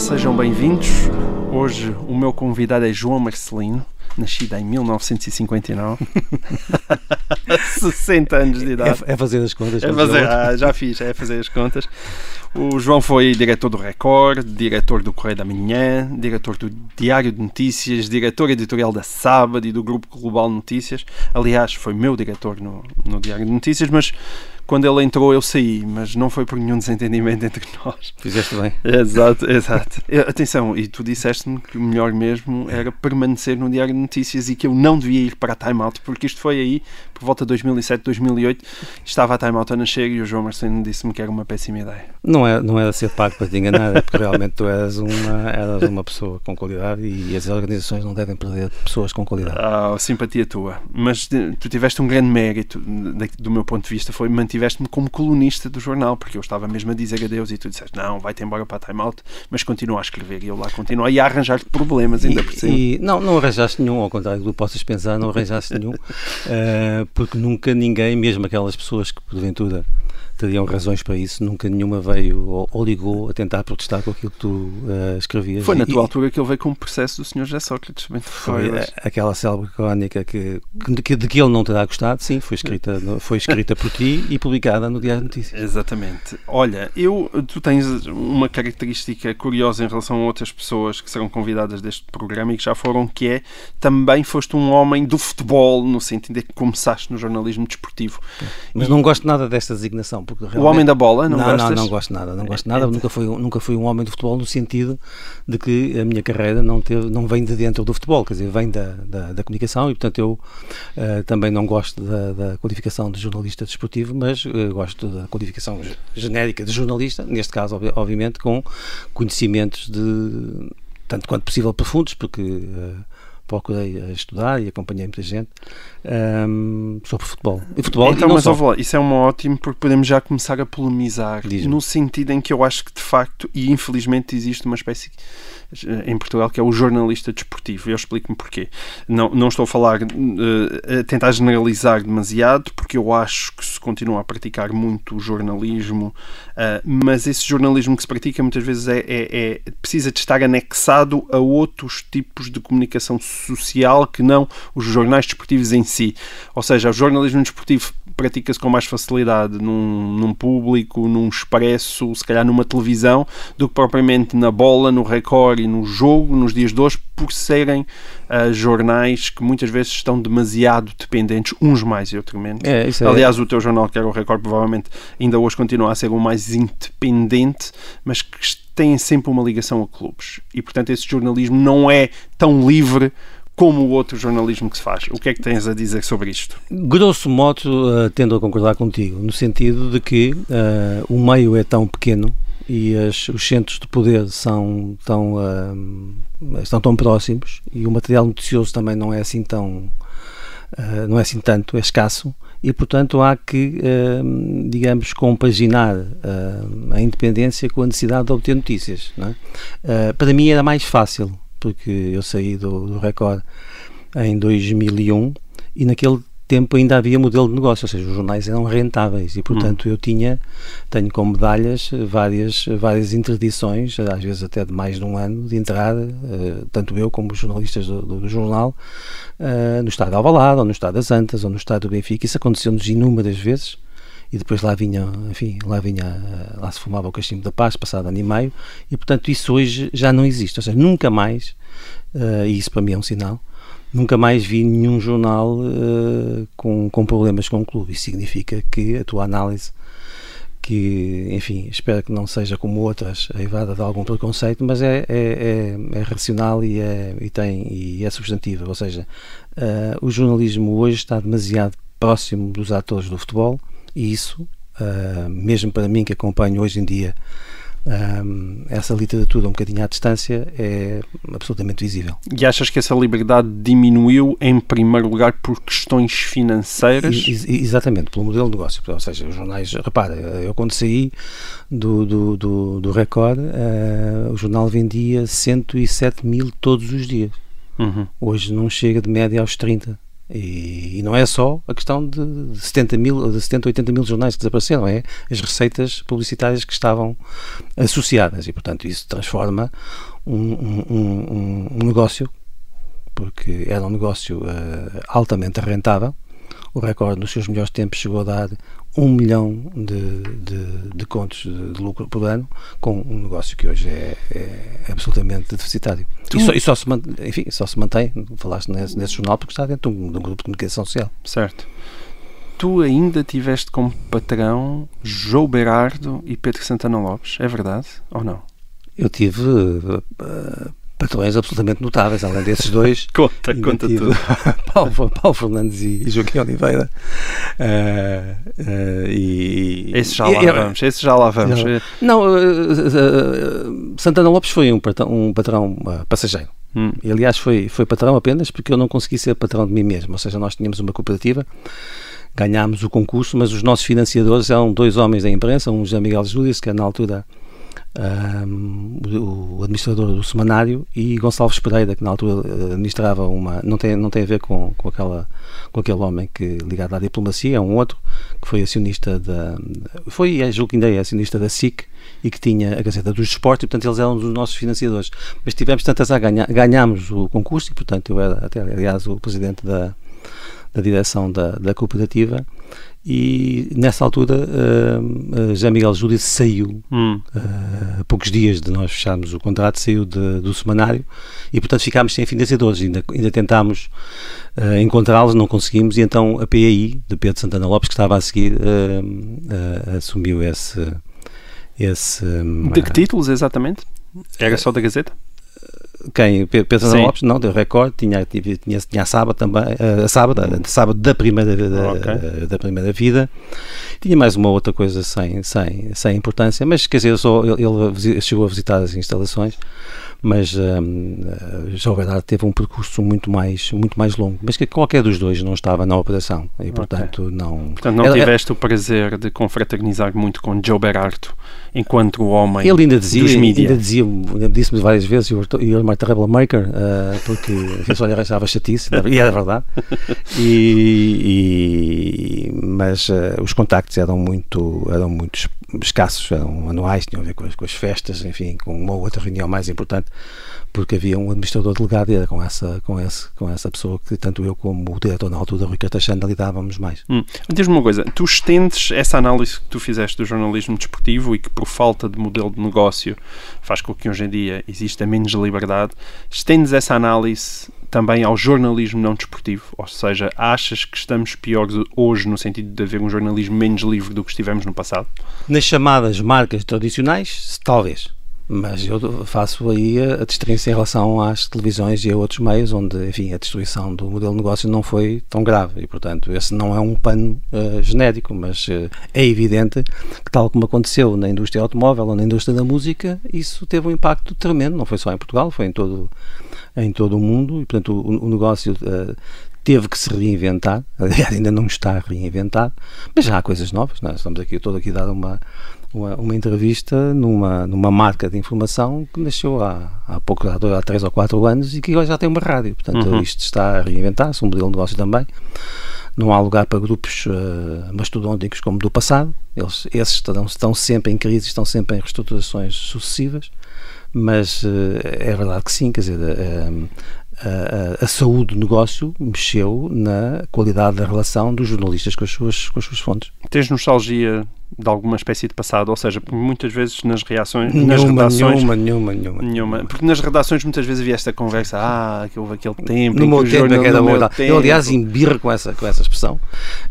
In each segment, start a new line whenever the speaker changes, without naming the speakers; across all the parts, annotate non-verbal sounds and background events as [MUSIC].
sejam bem-vindos. Hoje o meu convidado é João Marcelino, nascido em 1959. 60 [LAUGHS] anos de idade.
É, é fazer as contas.
É fazer, ah, já fiz, é fazer as contas. O João foi diretor do Record, diretor do Correio da Manhã, diretor do Diário de Notícias, diretor editorial da Sábado e do Grupo Global Notícias. Aliás, foi meu diretor no, no Diário de Notícias, mas quando ele entrou eu saí, mas não foi por nenhum desentendimento entre [LAUGHS] nós.
Fizeste bem.
Exato, exato. [LAUGHS] Atenção, e tu disseste-me que o melhor mesmo era permanecer no Diário de Notícias e que eu não devia ir para a Time Out, porque isto foi aí, por volta de 2007, 2008, estava a Time Out a nascer e o João Marcelino disse-me que era uma péssima ideia.
Não, é, não era ser pago para te enganar, é porque realmente tu eras uma, eras uma pessoa com qualidade e as organizações não devem perder pessoas com qualidade.
Ah, simpatia tua. Mas tu tiveste um grande mérito, do meu ponto de vista, foi mantive tiveste-me como colunista do jornal, porque eu estava mesmo a dizer adeus e tu disseste, não, vai-te embora para a Time Out, mas continua a escrever e eu lá continuo e a arranjar problemas ainda
e,
por cima.
E, não, não arranjaste nenhum, ao contrário do que possas pensar, não arranjaste nenhum, uh, [LAUGHS] porque nunca ninguém, mesmo aquelas pessoas que porventura teriam razões para isso, nunca nenhuma veio ou, ou ligou a tentar protestar com aquilo que tu uh, escrevias.
Foi na tua e, altura que ele veio com o processo do Sr. José Sócrates.
Foi a, aquela célebre crónica que, que, de que ele não terá gostado, sim, foi escrita, foi escrita por ti e publicada no Diário de Notícias.
Exatamente. Olha, eu, tu tens uma característica curiosa em relação a outras pessoas que serão convidadas deste programa e que já foram, que é também foste um homem do futebol, no sentido de que começaste no jornalismo desportivo.
Mas e, não gosto nada desta designação porque
realmente... O homem da bola, não,
não
gostas?
Não, não gosto nada, não gosto nada. Nunca fui, nunca fui um homem do futebol no sentido de que a minha carreira não, teve, não vem de dentro do futebol, quer dizer, vem da, da, da comunicação e, portanto, eu uh, também não gosto da, da, qualificação de jornalista desportivo, mas uh, gosto da qualificação genérica de jornalista, neste caso, obviamente, com conhecimentos de tanto quanto possível profundos, porque uh, procurei estudar e acompanhei muita gente um, sobre futebol.
E futebol então, e mas isso é um ótimo porque podemos já começar a polemizar no sentido em que eu acho que de facto e infelizmente existe uma espécie em Portugal, que é o jornalista desportivo. Eu explico-me porquê. Não, não estou a falar, uh, a tentar generalizar demasiado, porque eu acho que se continua a praticar muito o jornalismo, uh, mas esse jornalismo que se pratica muitas vezes é, é, é, precisa de estar anexado a outros tipos de comunicação social que não os jornais desportivos em si. Ou seja, o jornalismo desportivo pratica-se com mais facilidade num, num público, num expresso, se calhar numa televisão, do que propriamente na bola, no recorde e no jogo, nos dias de hoje, por serem uh, jornais que muitas vezes estão demasiado dependentes, uns mais e outros menos. É, é, Aliás, o teu jornal, que era o Record, provavelmente ainda hoje continua a ser o mais independente, mas que tem sempre uma ligação a clubes. E, portanto, esse jornalismo não é tão livre como o outro jornalismo que se faz. O que é que tens a dizer sobre isto?
Grosso modo, uh, tendo a concordar contigo, no sentido de que uh, o meio é tão pequeno e as, os centros de poder são tão, uh, estão tão próximos e o material noticioso também não é assim tão uh, não é assim tanto, é escasso e portanto há que, uh, digamos, compaginar a independência com a necessidade de obter notícias. É? para mim era mais fácil porque eu saí do, do Record em 2001 e naquele tempo ainda havia modelo de negócio, ou seja, os jornais eram rentáveis e, portanto, hum. eu tinha, tenho como medalhas várias, várias interdições, às vezes até de mais de um ano, de entrada, uh, tanto eu como os jornalistas do, do, do jornal, uh, no estado de Alvalade, ou no estado das Antas, ou no estado do Benfica. Isso aconteceu-nos inúmeras vezes e depois lá vinha, enfim, lá vinha, lá se fumava o cachimbo da paz, passado ano e meio, e portanto isso hoje já não existe, ou seja, nunca mais, uh, e isso para mim é um sinal, nunca mais vi nenhum jornal uh, com, com problemas com o clube, isso significa que a tua análise que, enfim, espero que não seja como outras, aivada de algum preconceito, mas é, é, é, é racional e é, e, tem, e é substantiva. Ou seja, uh, o jornalismo hoje está demasiado próximo dos atores do futebol e isso, uh, mesmo para mim que acompanho hoje em dia um, essa literatura um bocadinho à distância, é absolutamente visível.
E achas que essa liberdade diminuiu em primeiro lugar por questões financeiras?
Ex exatamente, pelo modelo de negócio. Ou seja, os jornais, repara, eu quando saí do, do, do, do Record, uh, o jornal vendia 107 mil todos os dias. Uhum. Hoje não chega de média aos 30 E, e, não é só a questão de, de 70 mil, de 70, 80 mil jornais que desapareceram, é as receitas publicitárias que estavam associadas e, portanto, isso transforma um, um, um, um negócio, porque era um negócio uh, altamente rentável. O recorde nos seus melhores tempos chegou a dar um milhão de, de, de contos de, de, lucro por ano com um negócio que hoje é, é absolutamente deficitário. E só, e só, se, enfim, só se mantém, falaste nesse, nesse jornal, porque está dentro de um, de um grupo de comunicação social.
Certo. Tu ainda tiveste como patrão João Berardo e Pedro Santana Lopes, é verdade ou não?
Eu tive uh, patrões absolutamente notáveis, além desses dois. [LAUGHS]
conta, conta tudo. [LAUGHS]
Paulo, Paulo Fernandes e Joaquim Oliveira. Uh, uh, e,
esse já lá e, vamos, esse já lá vamos.
Não, uh, Santana Lopes foi um patrão, um patrão passageiro. Hum. E, aliás, foi, foi patrão apenas porque eu não consegui ser patrão de mim mesmo. Ou seja, nós tínhamos uma cooperativa ganhámos o concurso, mas os nossos financiadores eram dois homens da imprensa, um José Miguel Júlio, que na altura um, o administrador do semanário e Gonçalves Pereira que na altura eh, administrava uma não tem não tem a ver com, com aquela com aquele homem que ligado à diplomacia é um outro que foi acionista da foi é, julgo que ainda é acionista da SIC e que tinha a Gazeta dos Esportes e portanto eles eram os nossos financiadores. Mas tivemos tantas a ganhar ganhámos o concurso e portanto eu era até aliás o presidente da da direção da, da cooperativa e nessa altura uh, José Miguel Júlio saiu hum. uh, poucos dias de nós fecharmos o contrato saiu de, do semanário e portanto ficámos sem financiadores ainda, ainda tentámos uh, encontrá-los, não conseguimos e então a PAI de Pedro Santana Lopes que estava a seguir assumiu esse, esse
de que títulos exatamente? Era só da Gazeta?
Quem? Pedro Santana Lopes? Não, deu recorde, tinha, tinha, tinha a sábado também, a sábado, a sábado da primeira, da, okay. da primeira vida. Tinha mais uma outra coisa sem, sem, sem importância, mas quer dizer, só, ele, ele chegou a visitar as instalações mas um, eh, João Bernardo teve um percurso muito mais, muito mais longo, mas que qualquer dos dois não estava na operação e portanto okay. não...
Portanto não tiveste o prazer de confraternizar muito com Joe Berardo enquanto o homem
Ele ainda dizia, ainda dizia, disse-me várias vezes, you're my terrible maker, uh, porque eu só lhe arranjava chatice, e era verdade, e, e mas uh, os contactos eram muito, eram muito escassos, eram anuais, tinham a ver com as, com as festas, enfim, com uma ou outra reunião mais importante, porque havia um administrador delegado e era com essa, com esse, com essa pessoa que tanto eu como o diretor na altura, Rui Cartachana, lidávamos mais.
Hum. Diz-me uma coisa, tu estendes essa análise que tu fizeste do jornalismo desportivo e que por falta de modelo de negócio faz com que hoje em dia exista menos liberdade, estendes essa análise também ao jornalismo não desportivo, ou seja, achas que estamos piores hoje no sentido de haver um jornalismo menos livre do que estivemos no passado?
Nas chamadas marcas tradicionais, talvez. Mas eu faço aí a, distinção em relação às televisões e a outros meios onde, enfim, a destruição do modelo de negócio não foi tão grave. E, portanto, esse não é um pano uh, genérico, mas uh, é evidente que, tal como aconteceu na indústria automóvel ou na indústria da música, isso teve um impacto tremendo, não foi só em Portugal, foi em todo, em todo o mundo. E, portanto, o, o negócio uh, teve que se reinventar, aliás, ainda não está reinventado, mas já há coisas novas, nós é? estamos aqui, estou aqui a dar uma uma, uma, entrevista numa, numa marca de informação que nasceu há, há pouco, há, há três ou quatro anos e que agora já tem uma rádio. Portanto, uhum. isto está a reinventar-se, um modelo de negócio também. Não há lugar para grupos uh, mastodônticos como do passado. Eles, esses estão, estão sempre em crise, estão sempre em reestruturações sucessivas. Mas uh, é verdade que sim, quer dizer, uh, a, a, saúde do negócio mexeu na qualidade da relação dos jornalistas com as suas, com as suas fontes.
Tens nostalgia de alguma espécie de passado, ou seja, muitas vezes nas reações,
nenhuma,
nas
redações, nenhuma, nenhuma, nenhuma,
nenhuma, porque nas redações muitas vezes havia esta conversa, ah, que houve aquele tempo,
no meu
tempo,
é era meu tempo. Eu aliás embirro com essa com essa expressão.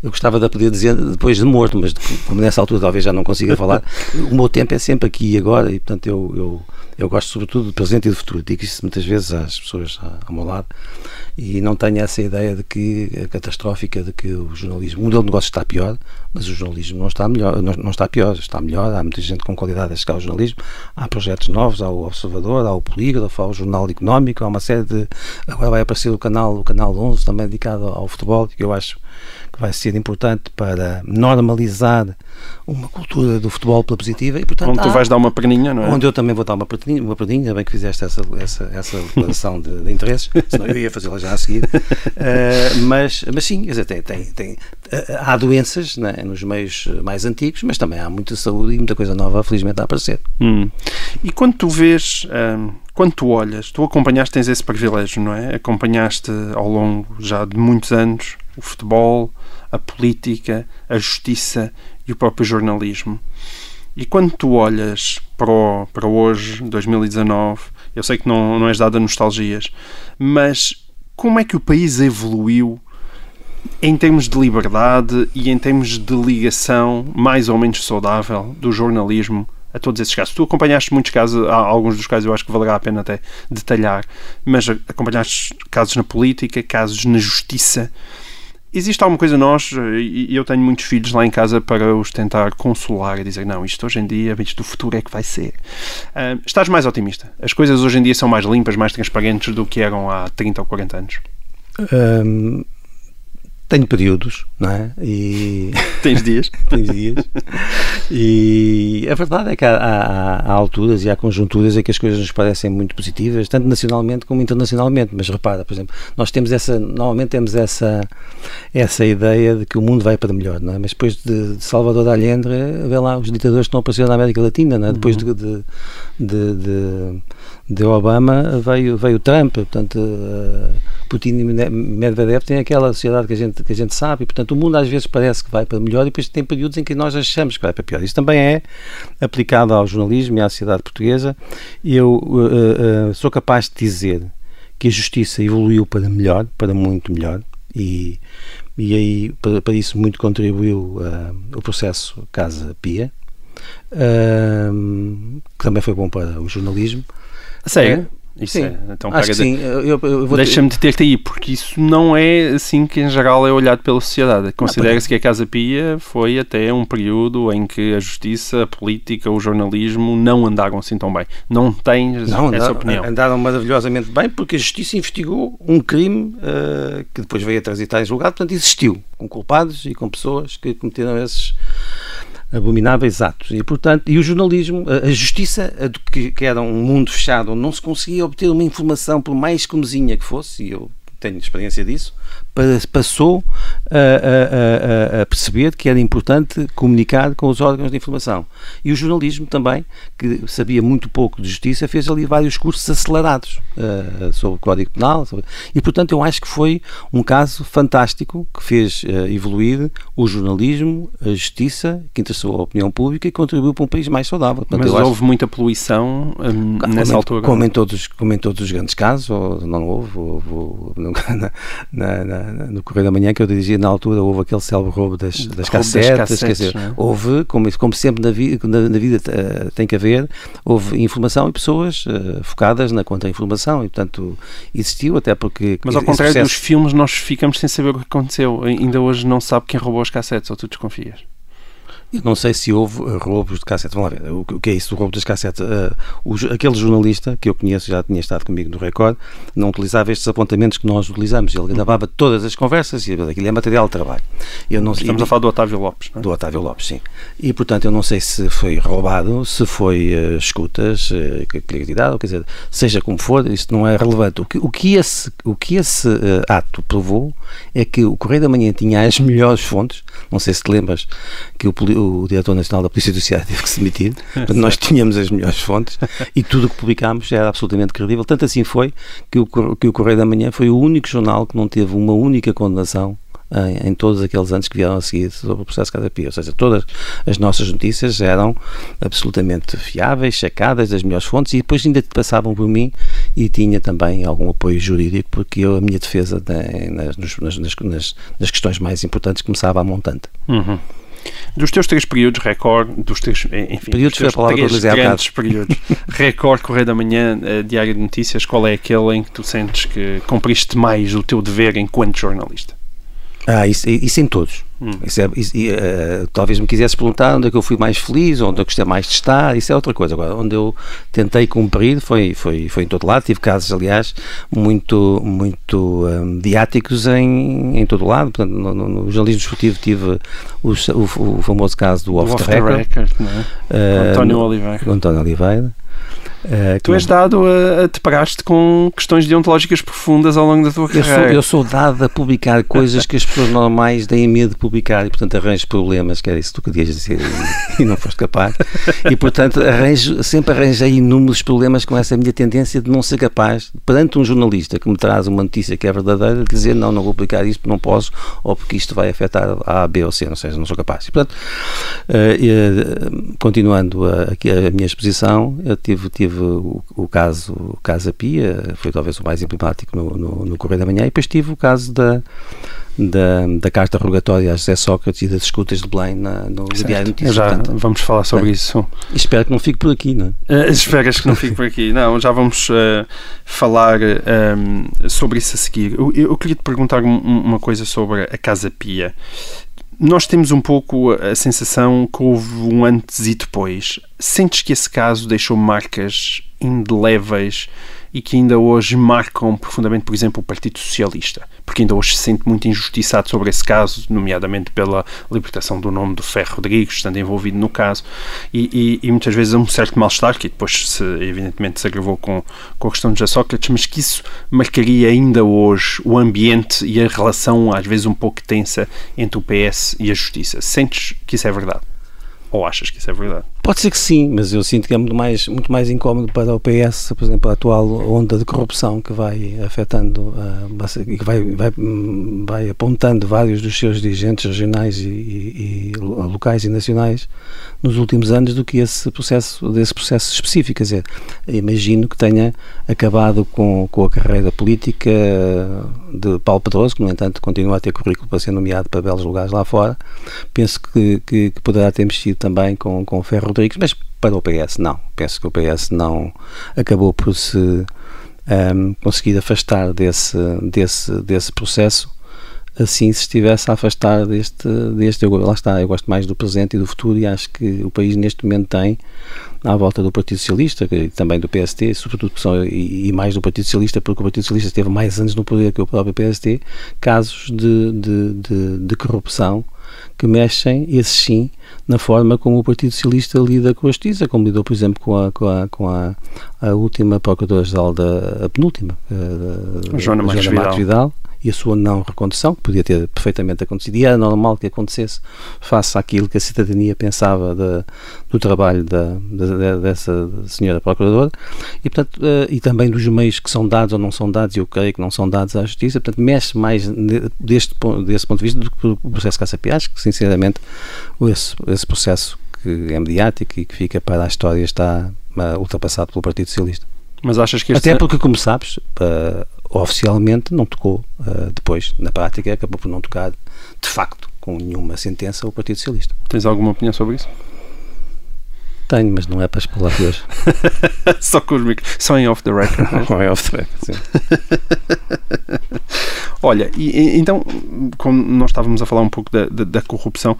Eu gostava de poder dizer depois de morto, mas como nessa altura talvez já não consiga falar. [LAUGHS] o meu tempo é sempre aqui e agora e portanto eu, eu eu gosto sobretudo do presente e do futuro. Digo isso muitas vezes às pessoas ao meu lado e não tenho essa ideia de que a catastrófica de que o jornalismo, o modelo de negócio está pior. Mas o jornalismo não está melhor, não, está pior, está melhor, há muita gente com qualidade a chegar ao jornalismo, há projetos novos, há o Observador, há o Polígrafo, há o Jornal Económico, há uma série de, agora vai aparecer o canal, o canal 11 também dedicado ao futebol, que eu acho vai ser importante para normalizar uma cultura do futebol pela positiva. E, portanto,
onde tu vais dar uma perninha, não é?
Onde eu também vou dar uma perninha, uma perninha bem que fizeste essa, essa, essa declaração de, de, interesses, senão eu ia fazê-la já a seguir. Uh, [LAUGHS] mas, mas sim, quer dizer, tem, tem, tem, uh, há doenças né, nos meios mais antigos, mas também há muita saúde e muita coisa nova, felizmente, a aparecer.
Hum. E quando tu vês. Um, quando tu olhas, tu acompanhaste, tens esse privilégio, não é? Acompanhaste ao longo já de muitos anos o futebol, a política, a justiça e o próprio jornalismo. E quando tu olhas para, o, para hoje, 2019, eu sei que não, não és dado a nostalgias, mas como é que o país evoluiu em termos de liberdade e em termos de ligação mais ou menos saudável do jornalismo a todos esses casos. Tu acompanhaste muitos casos, alguns dos casos eu acho que valerá a pena até detalhar, mas acompanhaste casos na política, casos na justiça, existe alguma coisa nós, e eu tenho muitos filhos lá em casa para os tentar consolar e dizer, não, isto hoje em dia, isto do futuro é que vai ser. Uh, estás mais otimista? As coisas hoje em dia são mais limpas, mais transparentes do que eram há 30 ou 40 anos?
Um, tenho períodos, não é? E... [LAUGHS]
Tens dias? [LAUGHS]
Tens dias. E a verdade é que há, há, há, alturas e há conjunturas em que as coisas nos parecem muito positivas, tanto nacionalmente como internacionalmente. Mas repara, por exemplo, nós temos essa, normalmente temos essa, essa ideia de que o mundo vai para melhor, não é? Mas depois de, de Salvador da Allende, vê lá os ditadores que estão aparecendo na América Latina, não é? Depois uhum. de, de, de, de, Obama veio, veio Trump, portanto. Uh, Putin e Medvedev têm aquela sociedade que a gente que a gente sabe, e portanto o mundo às vezes parece que vai para melhor e depois tem períodos em que nós achamos que vai para pior. Isso também é aplicado ao jornalismo e à sociedade portuguesa. Eu uh, uh, sou capaz de dizer que a justiça evoluiu para melhor, para muito melhor, e, e aí para, para isso muito contribuiu o processo Casa Pia, que também foi bom para o jornalismo.
Sério? É, isso sim, é, então acho sim. Deixa-me deter-te aí, porque isso não é assim que em geral é olhado pela sociedade. Considera-se que a Casa Pia foi até um período em que a justiça, a política, o jornalismo não andaram assim tão bem. Não tens não, essa andaram, opinião?
Andaram maravilhosamente bem porque a justiça investigou um crime uh, que depois veio a transitar em julgado, portanto existiu, com culpados e com pessoas que cometeram esses abomináveis atos. E, portanto, e o jornalismo, a, justiça, que, era um mundo fechado, onde não se conseguia obter uma informação, por mais comezinha que fosse, e eu tenho experiência disso, passou a, a, a, perceber que era importante comunicar com os órgãos de informação. E o jornalismo também, que sabia muito pouco de justiça, fez ali vários cursos acelerados uh, sobre o Código Penal. Sobre... E, portanto, eu acho que foi um caso fantástico que fez uh, evoluir o jornalismo, a justiça, que interessou a opinião pública e contribuiu para um país mais saudável.
Portanto, Mas houve acho... muita poluição um, nessa
como,
altura?
Como em, todos, como em todos os grandes casos, ou não houve, houve, [LAUGHS] houve na, na, na, no Correio da Manhã que eu dirigia na altura, houve aquele célebre roubo das, das cassetes, das cassetes, quer dizer, é? houve, como, como sempre na, vi, na, na, vida uh, tem que haver, houve informação e pessoas uh, focadas na contra-informação e, portanto, existiu até porque...
Mas ao contrário processo... dos filmes, nós ficamos sem saber o que aconteceu. Ainda hoje não sabe quem roubou as cassetes, ou tu desconfias?
Eu não sei se houve roubos de cassete. Vamos lá ver. O que é isso do roubo das cassetes? Uh, aquele jornalista que eu conheço, já tinha estado comigo no Record, não utilizava estes apontamentos que nós utilizamos. Ele gravava uhum. todas as conversas e aquilo é material de trabalho.
Eu não, Estamos e, a falar do Otávio Lopes, é?
Do Otávio Lopes, sim. E, portanto, eu não sei se foi roubado, se foi uh, escutas, uh, claridade, quer dizer, seja como for, isso não é relevante. O que, o que esse, o que esse uh, ato provou é que o Correio da Manhã tinha as melhores fontes. Não sei se te lembras que o o diretor nacional da Polícia Judiciária teve que se demitir. Portanto, nós tínhamos as melhores fontes e tudo o que publicámos era absolutamente credível. Tanto assim foi que o, que o Correio da Manhã foi o único jornal que não teve uma única condenação em, em, todos aqueles anos que vieram a seguir sobre o processo Casa Pia. Ou seja, todas as nossas notícias eram absolutamente fiáveis, checadas das melhores fontes e depois ainda passavam por mim e tinha também algum apoio jurídico porque eu, a minha defesa nas, nas, nas, nas questões mais importantes começava a montante.
Uhum. Dos teus três períodos, recorde, dos três, enfim,
períodos
dos
teus três
grandes períodos, [LAUGHS] recorde, Correio da Manhã, uh, Diário de Notícias, qual é aquele em que tu sentes que cumpriste mais o teu dever enquanto jornalista?
Ah, isso, isso em todos Hum. Isso é, isso, e, uh, talvez me quisesse perguntar onde é que eu fui mais feliz, onde eu gostei mais de estar, isso é outra coisa. Agora, onde eu tentei cumprir foi, foi, foi em todo lado. Tive casos, aliás, muito, muito um, mediáticos em, em todo lado. Portanto, no, no, no jornalismo desportivo tive o, o, o, famoso caso do Off,
off
the Record,
record é? uh, António Oliveira.
António Oliveira.
Uh, tu és dado a, a te pagaste com questões deontológicas profundas ao longo da tua
eu
carreira.
Sou, eu sou dado a publicar coisas que as pessoas normais têm medo de publicar e, portanto, arranjo problemas, que era isso que tu querias dizer e, e não foste capaz. E, portanto, arranjo, sempre arranjei inúmeros problemas com essa minha tendência de não ser capaz, perante um jornalista que me traz uma notícia que é verdadeira, de dizer não, não vou publicar isto, não posso, ou porque isto vai afetar a, B ou C, não sei, não sou capaz. E, portanto, uh, uh, continuando a, aqui a minha exposição, eu tive, tive o, o caso Casa Pia, foi talvez o mais emblemático no, no, no Correio da Manhã, e depois tive o caso da, da, da carta rogatória a José Sócrates e das escutas de Belém na, no certo. Diário Notícias.
Já Portanto, vamos falar sobre isso.
Espero que não fique por aqui, não
é? Uh, esperas que não fique por aqui. Não, já vamos uh, falar um, eh, sobre isso a seguir. Eu, eu queria te perguntar um, uma coisa sobre a Casa Pia nós temos um pouco a sensação que houve um antes e depois. Sentes que esse caso deixou marcas indeléveis e que ainda hoje marcam profundamente, por exemplo, o Partido Socialista, porque ainda hoje se sente muito injustiçado sobre esse caso, nomeadamente pela libertação do nome do Ferro Rodrigues, estando envolvido no caso, e, e, e muitas vezes um certo mal-estar, que depois se, evidentemente se agravou com, com a questão de Sócrates, mas que isso marcaria ainda hoje o ambiente e a relação, às vezes um pouco tensa, entre o PS e a Justiça. Sentes que isso é verdade? Ou achas que isso é verdade?
Pode ser que sim, mas eu sinto que é muito mais, muito mais incómodo para o PS, por exemplo, a atual onda de corrupção que vai afetando uh, e que vai, vai, vai apontando vários dos seus dirigentes regionais e, e, e, locais e nacionais nos últimos anos do que esse processo, desse processo específico. Quer dizer, imagino que tenha acabado com, com a carreira política de Paulo Pedroso, que, no entanto, continua a ter currículo para ser nomeado para belos lugares lá fora. Penso que, que, que poderá ter mexido também com, com Ferro Mas para o PS não. Penso que o PS não acabou por se um, conseguir afastar desse, desse, desse processo assim se estivesse a afastar deste, deste eu, lá está, eu gosto mais do presente e do futuro e acho que o país neste momento tem à volta do Partido Socialista e também do PST, sobretudo e, e, mais do Partido Socialista porque o Partido Socialista esteve mais anos no poder que o próprio PST, casos de, de, de, de corrupção que mexem, esses sim, na forma como o Partido Socialista lida com a justiça, como lidou, por exemplo, com a, com a, com a, a última Procuradora-Geral da a penúltima, a,
a Joana Marques Vidal.
Vidal e a sua não recondução, que podia ter perfeitamente acontecido, e era normal que acontecesse face àquilo que a cidadania pensava de, do trabalho da, de, dessa senhora Procuradora, e, portanto, uh, e também dos meios que são dados ou não são dados, e eu creio que não são dados à Justiça, portanto, mexe mais deste, desse ponto de vista do que o processo Caça acho que, sinceramente, esse, esse processo que é mediático e que fica para a história está uh, ultrapassado pelo Partido Socialista.
Mas achas que
Até porque, como sabes, uh, oficialmente não tocou, uh, depois, na prática, acabou por não tocar, de facto, com nenhuma sentença, o Partido Socialista.
Tens alguma opinião sobre isso?
Tenho, mas não é para de hoje. [LAUGHS]
só com os. Só em off the record.
Só em off the record, sim. [LAUGHS]
Olha, e, então, como nós estávamos a falar um pouco da, da, da corrupção,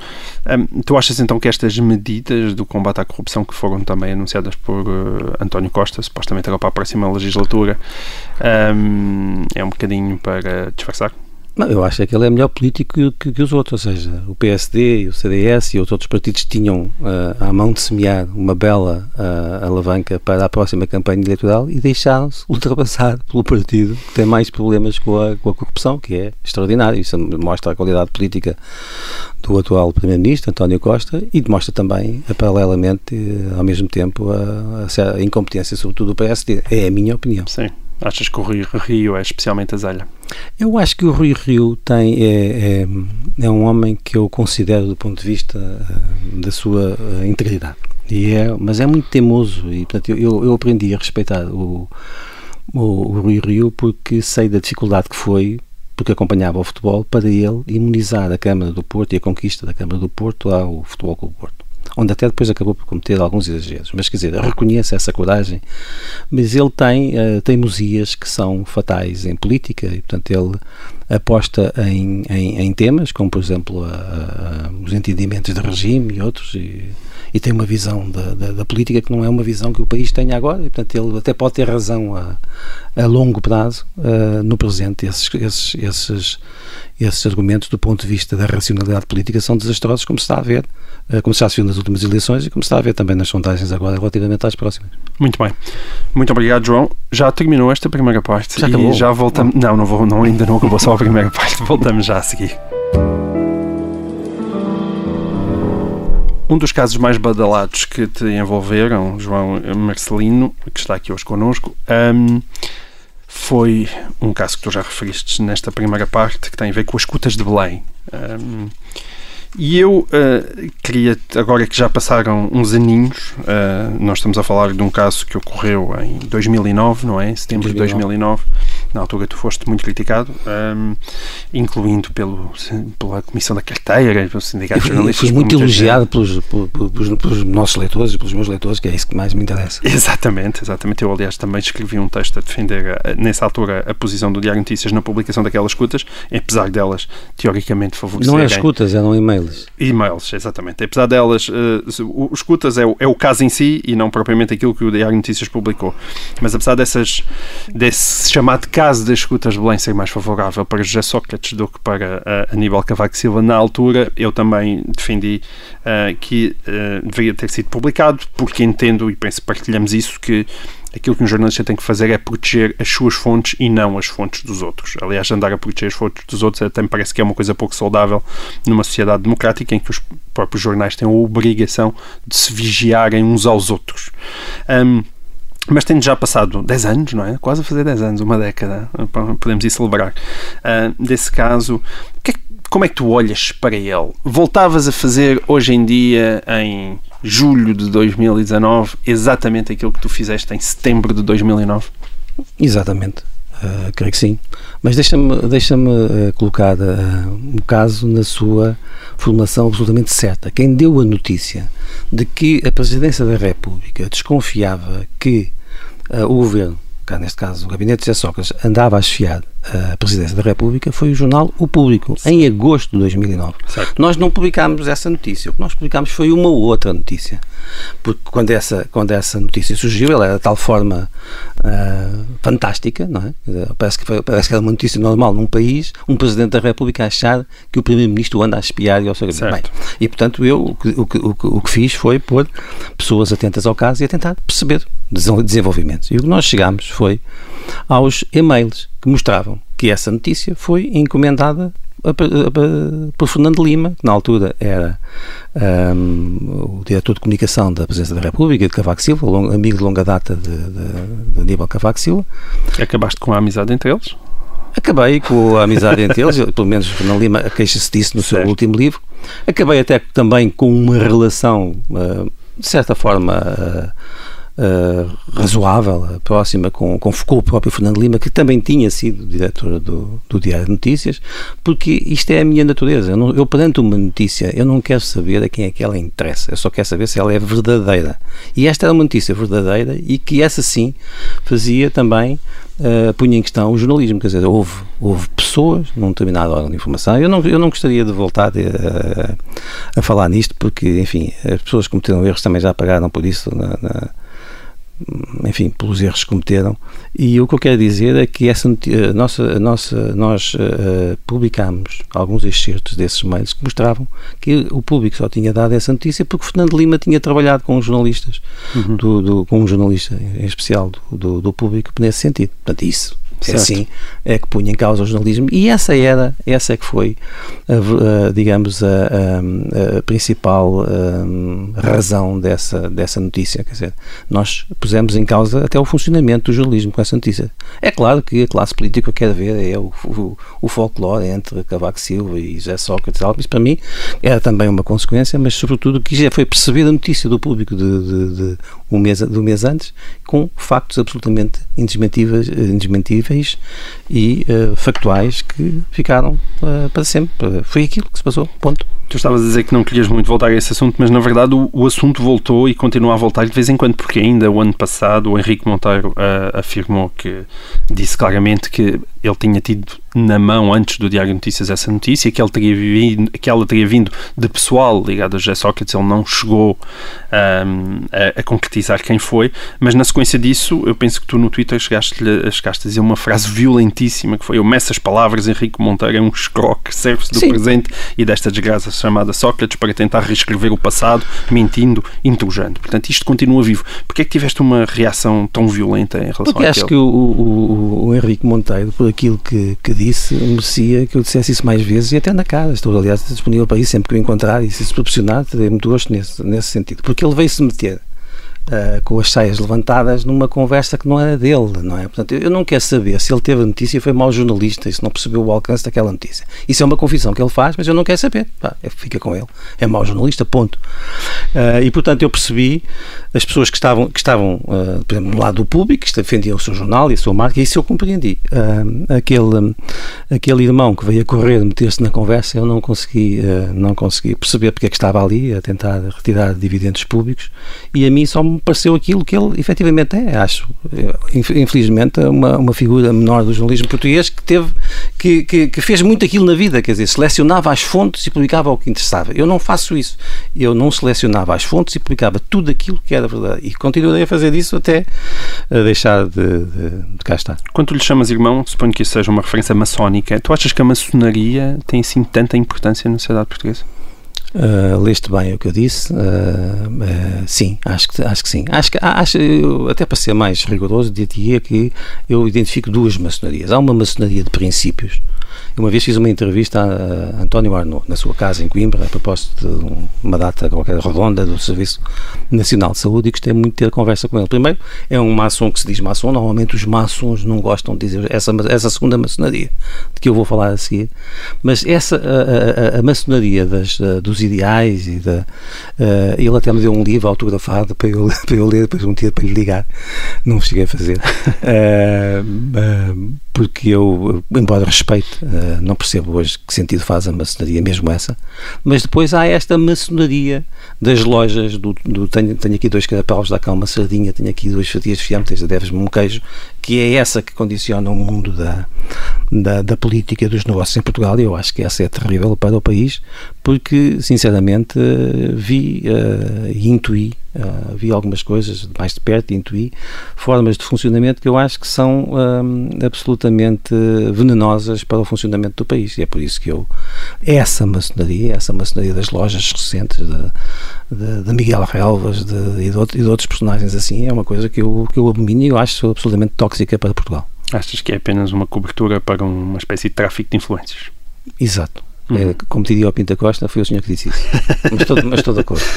um, tu achas então que estas medidas do combate à corrupção que foram também anunciadas por uh, António Costa, supostamente agora para a próxima legislatura, um, é um bocadinho para disfarçar?
Não, eu acho que ele é melhor político que, que, os outros, ou seja, o PSD, o CDS e os outros partidos tinham uh, à mão de semear uma bela uh, alavanca para a próxima campanha eleitoral e deixaram-se ultrapassar pelo partido que tem mais problemas com a, com a corrupção, que é extraordinário. Isso mostra a qualidade política do atual Primeiro-Ministro, António Costa, e demonstra também, paralelamente, uh, ao mesmo tempo, a, a, incompetência, sobretudo do PSD. É a minha opinião.
Sim. Achas que o Rui Rio é especialmente azelha?
Eu acho que o Rui Rio tem, é, é, é um homem que eu considero do ponto de vista uh, da sua uh, integridade. E é, mas é muito teimoso e, portanto, eu, eu aprendi a respeitar o, o, o Rui Rio porque sei da dificuldade que foi porque acompanhava o futebol, para ele imunizar a Câmara do Porto e a conquista da Câmara do Porto ao Futebol Clube Porto. Onde até depois acabou por cometer alguns exageros. Mas quer dizer, reconheço essa coragem, mas ele tem uh, teimosias que são fatais em política e, portanto, ele aposta em, em, em temas, como por exemplo a, a, os entendimentos de regime e outros, e, e tem uma visão da, da, da, política que não é uma visão que o país tenha agora, e portanto ele até pode ter razão a, a longo prazo uh, no presente. Esses, esses, esses, esses argumentos, do ponto de vista da racionalidade política, são desastrosos, como se está a ver, uh, como se já se viu nas últimas eleições e como se está a ver também nas sondagens agora relativamente às próximas.
Muito bem. Muito obrigado, João. Já terminou esta primeira parte
já acabou.
e já voltamos. Não, não, vou, não, ainda não acabou só a primeira [LAUGHS] parte. Voltamos já a seguir. Um dos casos mais badalados que te envolveram, João Marcelino, que está aqui hoje connosco, um, foi um caso que tu já referiste nesta primeira parte, que tem a ver com as escutas de Belém. Um, e eu uh, queria, agora que já passaram uns aninhos, uh, nós estamos a falar de um caso que ocorreu em 2009, não é? Em setembro 2009. de 2009 na altura tu foste muito criticado, um, incluindo pelo, pela Comissão da Carteira, pelos sindicatos jornalistas.
Fui muito elogiado pelos, pelos, pelos, nossos leitores e pelos meus leitores, que é isso que mais me interessa.
Exatamente, exatamente. Eu, aliás, também escrevi um texto a defender, a, nessa altura, a posição do Diário Notícias na publicação daquelas escutas, apesar delas, teoricamente, favorecerem...
Não é escutas, eram e-mails.
E-mails, exatamente. Apesar delas, uh, o escutas é o, é o caso em si e não propriamente aquilo que o Diário Notícias publicou. Mas apesar dessas, desse chamado caso das escutas de Belém ser mais favorável para José Sócrates do que para uh, Aníbal Cavaco Silva, na altura eu também defendi uh, que uh, deveria ter sido publicado, porque entendo e penso que partilhamos isso, que aquilo que um jornalista tem que fazer é proteger as suas fontes e não as fontes dos outros. Aliás, andar a proteger as fontes dos outros até me parece que é uma coisa pouco saudável numa sociedade democrática em que os próprios jornais têm a obrigação de se vigiarem uns aos outros. Um, mas tendo já passado 10 anos, não é? Quase a fazer 10 anos, uma década, podemos ir celebrar. Uh, desse caso, que, como é que tu olhas para ele? Voltavas a fazer hoje em dia, em julho de 2019, exatamente aquilo que tu fizeste em setembro de 2009?
Exatamente. Uh, creio que sim. Mas deixa-me deixa uh, colocar uh, um caso na sua formulação absolutamente certa. Quem deu a notícia de que a Presidência da República desconfiava que o Governo, cá neste caso o Gabinete de Sócrates, andava a esfiar a Presidência da República foi o jornal O Público, em agosto de 2009. Certo. Nós não publicámos essa notícia, o que nós publicámos foi uma outra notícia. Porque quando essa, quando essa notícia surgiu, ela era de tal forma uh, fantástica, não é? Parece que, foi, parece que era uma notícia normal num país, um Presidente da República achar que o Primeiro-Ministro anda a espiar e ao seu Bem, E portanto, eu o que, o, que, o que fiz foi pôr pessoas atentas ao caso e a tentar perceber desenvolvimentos. E o que nós chegámos foi aos e-mails que mostravam que essa notícia foi encomendada por Fernando Lima, que na altura era um, o diretor de comunicação da Presidência da República, de Cavaco Silva, amigo de longa data de, de, de Aníbal Cavaco Silva.
Acabaste com a amizade entre eles?
Acabei com a amizade entre eles, [LAUGHS] pelo menos Fernando Lima queixa-se disso no certo. seu último livro. Acabei até também com uma relação, uh, de certa forma, uh, uh, razoável, próxima com, com o próprio Fernando Lima, que também tinha sido diretor do, do Diário de Notícias, porque isto é a minha natureza. Eu, não, eu, perante uma notícia, eu não quero saber a quem é que ela interessa, eu só quero saber se ela é verdadeira. E esta era uma notícia verdadeira e que essa sim fazia também Uh, punha em questão o jornalismo, quer dizer, houve, houve pessoas num determinado órgão de informação. Eu não, eu não gostaria de voltar a, a, a falar nisto, porque, enfim, as pessoas que cometeram erros também já pagaram por isso na, na, enfim, pelos erros que cometeram. E o que eu quero dizer é que essa nossa, nossa, nós uh, publicámos alguns excertos desses mails que mostravam que o público só tinha dado essa notícia porque Fernando Lima tinha trabalhado com os jornalistas, uhum. do, do, com um jornalista em especial do, do, do público nesse sentido. Portanto, isso é assim é que punha em causa o jornalismo. E essa era essa é que foi a, a, digamos a, a principal razão dessa dessa notícia. Quer dizer nós pusemos em causa até o funcionamento do jornalismo com essa notícia. É claro que a classe política quer ver é o, o, o folclore entre Cavaco Silva e José Sócrates isso para mim era também uma consequência mas sobretudo que já foi perceber a notícia do público de, de, de um mês do mês antes com factos absolutamente indesmentíveis, indesmentíveis e uh, factuais que ficaram uh, para sempre. Foi aquilo que se passou, ponto.
Tu estavas a dizer que não querias muito voltar a esse assunto, mas na verdade o, o assunto voltou e continua a voltar de vez em quando, porque ainda o ano passado o Henrique Monteiro uh, afirmou que disse claramente que ele tinha tido na mão antes do Diário de Notícias essa notícia, que, ele teria vindo, que ela teria vindo de pessoal ligado a José Sócrates, ele não chegou um, a, a, concretizar quem foi, mas na sequência disso, eu penso que tu no Twitter chegaste, chegaste a dizer uma frase violentíssima, que foi, eu meço as palavras, Henrique Monteiro é um escroque, serve-se do Sim. presente e desta desgraça chamada Sócrates para tentar reescrever o passado, mentindo, intrujando. Portanto, isto continua vivo. Porquê é que tiveste uma reação tão violenta em relação
Porque
àquele?
acho que o, o, o Henrique Monteiro, por aquilo que, que disse, merecia que eu dissesse isso mais vezes e até na cara. Estou, aliás, disponível para isso sempre que o encontrar e se proporcionar, terei muito gosto nesse, nesse sentido. Porque ele veio se meter uh, com as saias levantadas numa conversa que não era dele, não é? Portanto, eu não quero saber se ele teve a notícia e foi mau jornalista e se não percebeu o alcance daquela notícia. Isso é uma confissão que ele faz, mas eu não quero saber. Pá, fica com ele. É mau jornalista, ponto. Uh, e, portanto, eu percebi as pessoas que estavam, que estavam uh, por exemplo, no lado do público, que defendiam o seu jornal e a sua marca, e isso eu compreendi. Aquele, aquele irmão que veio a correr, meter-se na conversa, eu não consegui, não consegui perceber porque é que estava ali a tentar retirar dividendos públicos, e a mim só me pareceu aquilo que ele efetivamente é, acho. Infelizmente, uma, uma figura menor do jornalismo português que teve, que, que, que fez muito aquilo na vida, quer dizer, selecionava as fontes e publicava o que interessava. Eu não faço isso. Eu não selecionava as fontes e publicava tudo aquilo que era verdade. E continuarei a fazer isso até a deixar de, de, de cá estar.
Quando lhe chamas irmão, suponho que isso seja uma referência maçónica, tu achas que a maçonaria tem assim tanta importância na sociedade portuguesa?
Uh, leste bem o que eu disse? Uh, uh, sim, acho que, acho que sim. Acho que, acho, até para ser mais rigoroso, diria que eu identifico duas maçonarias. Há uma maçonaria de princípios. Uma vez fiz uma entrevista a António Arnaud, na sua casa em Coimbra, a propósito de uma data qualquer redonda do Serviço Nacional de Saúde e gostei muito de ter conversa com ele. Primeiro, é um maçom que se diz maçom. Normalmente os maçons não gostam de dizer essa, essa segunda maçonaria, de que eu vou falar a seguir. Mas essa, a, a, a maçonaria das, dos ideais e da. Uh, ele até me deu um livro autografado para eu, [LAUGHS] para eu ler, depois um dia para lhe ligar. Não cheguei a fazer. Uh, [LAUGHS] porque eu, embora respeite, não percebo hoje que sentido faz a maçonaria, mesmo essa, mas depois há esta maçonaria das lojas, do, do tenho, tenho aqui dois carapelos da cá uma sardinha, tenho aqui duas fatias de fiambre, deves-me um queijo, que é essa que condiciona o mundo da, da, da, política dos negócios em Portugal e eu acho que essa é terrível para o país porque, sinceramente, vi uh, e intuí, uh, vi algumas coisas mais de perto intuí formas de funcionamento que eu acho que são um, absolutamente venenosas para o funcionamento do país e é por isso que eu, essa maçonaria, essa maçonaria das lojas recentes de, de, de Miguel Relvas de, e, de, e, de, outros personagens assim, é uma coisa que eu, que eu abomino e eu acho absolutamente tóxica para Portugal.
Achas que é apenas uma cobertura para uma espécie de tráfico de influências?
Exato. Uhum. É, como diria o Pinta Costa, foi o senhor que disse isso. mas, estou, mas estou de acordo. [LAUGHS]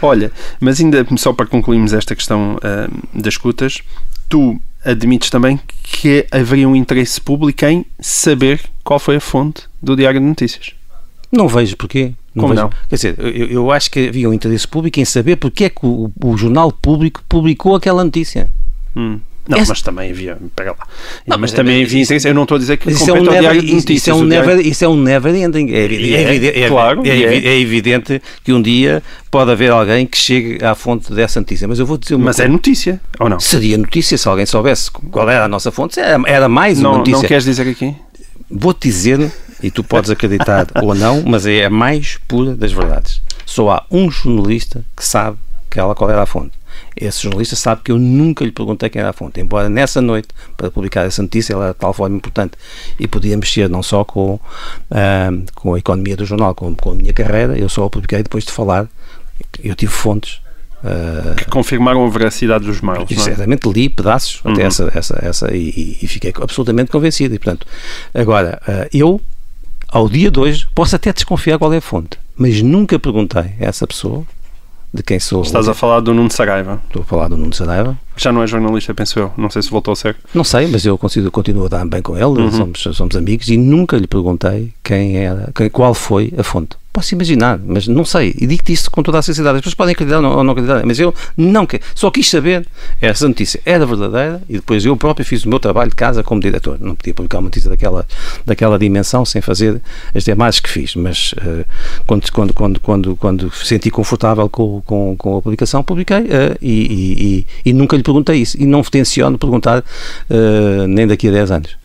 Olha, mas ainda só para concluirmos esta questão uh, das escutas, tu admites também que haveria um interesse público em saber qual foi a fonte do Diário de Notícias.
Não vejo porquê.
Não Como
vejo.
não?
Quer dizer, eu, eu, acho que havia um interesse público em saber porque é que o, o jornal público publicou aquela notícia.
Hum. Não, mas também havia. Pega lá. Não, mas, também havia interesse. Eu não estou a dizer que
isso é um never, isso, é um never, isso é um never ending. É, é, evidente, é, claro, é, é, evidente que um dia pode haver alguém que chegue à fonte dessa notícia. Mas eu vou dizer uma
Mas
coisa.
é notícia, ou não?
Seria notícia se alguém soubesse qual era a nossa fonte. Era, era mais uma
não,
notícia.
Não queres dizer aqui?
Vou-te dizer e tu podes acreditar [LAUGHS] ou não, mas é a mais pura das verdades. Só há um jornalista que sabe ela, qual era a fonte. Esse jornalista sabe que eu nunca lhe perguntei quem era a fonte, embora nessa noite, para publicar essa notícia, ela era de tal forma importante e podia mexer não só com, uh, com a economia do jornal, como com a minha carreira, eu só a publiquei depois de falar. Eu tive fontes
Uh, que confirmaram a veracidade dos mails.
Exatamente, li pedaços uhum. até essa, essa, essa e, e, fiquei absolutamente convencido. E, portanto, agora, uh, eu, ao dia de hoje, posso até desconfiar qual é a fonte, mas nunca perguntei a essa pessoa de quem sou.
Estás a falar do Nuno Saraiva.
Estou a falar do Nuno Saraiva.
Já não é jornalista, penso eu. Não sei se voltou a ser.
Não sei, mas eu consigo, continuo a dar bem com ele, uhum. somos, somos amigos e nunca lhe perguntei quem era, quem, qual foi a fonte. Posso imaginar, mas não sei. E digo-te isso com toda a sinceridade. As pessoas podem acreditar ou não acreditar, mas eu não quero. Só quis saber essa notícia era verdadeira e depois eu próprio fiz o meu trabalho de casa como diretor. Não podia publicar uma notícia daquela, daquela dimensão sem fazer as demais que fiz, mas uh, quando, quando, quando, quando, quando senti confortável com, com, com a publicação, publiquei uh, e, e, e, e, nunca lhe perguntei isso. E não tenciono perguntar uh, nem daqui a 10 anos.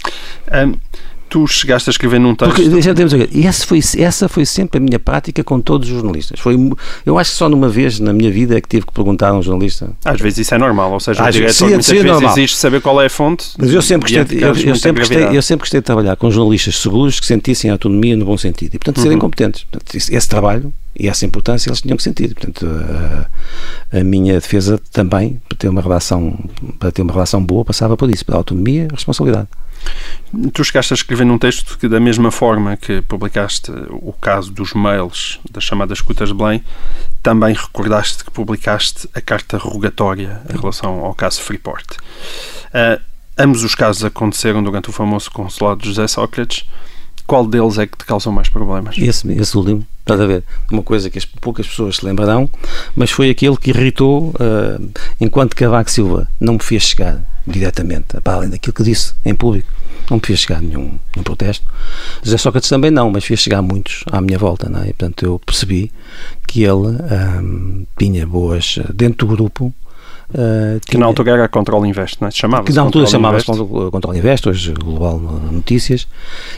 Um tu chegaste a escrever num texto.
Porque, e essa foi, essa foi sempre a minha prática com todos os jornalistas. Foi, eu acho que só numa vez na minha vida é que tive que perguntar a um jornalista.
Às vezes isso é normal, ou seja, Às o diretor muitas vezes normal. existe saber qual é a fonte.
Mas eu sempre, gostei, eu, eu, sempre gostei, eu sempre gostei de trabalhar com jornalistas seguros que sentissem a autonomia no bom sentido e, portanto, serem uhum. competentes. Portanto, esse trabalho e essa importância eles tinham que sentir. Portanto, a, a, minha defesa também, para ter uma relação, para ter uma relação boa, passava por isso, pela autonomia e responsabilidade.
Tu chegaste a escrever num texto que, da mesma forma que publicaste o caso dos mails das chamadas escutas de Belém, também recordaste que publicaste a carta rogatória em relação ao caso Freeport. Uh, ambos os casos aconteceram durante o famoso consulado de José Sócrates. Qual deles é que te causou mais problemas?
Esse, esse último, estás a ver? Uma coisa que as, poucas pessoas se lembrarão, mas foi aquele que irritou uh, enquanto Cavaco Silva não me fez chegar diretamente, para além daquilo que disse em público. Não me fez chegar nenhum, nenhum protesto. José Sócrates também não, mas fez chegar muitos à minha volta. Não é? E, portanto, eu percebi que ele um, tinha boas, dentro do grupo,
Uh, que na altura era Control Invest, não é? Chamava
que na altura chamava-se Control Invest, hoje Global Notícias.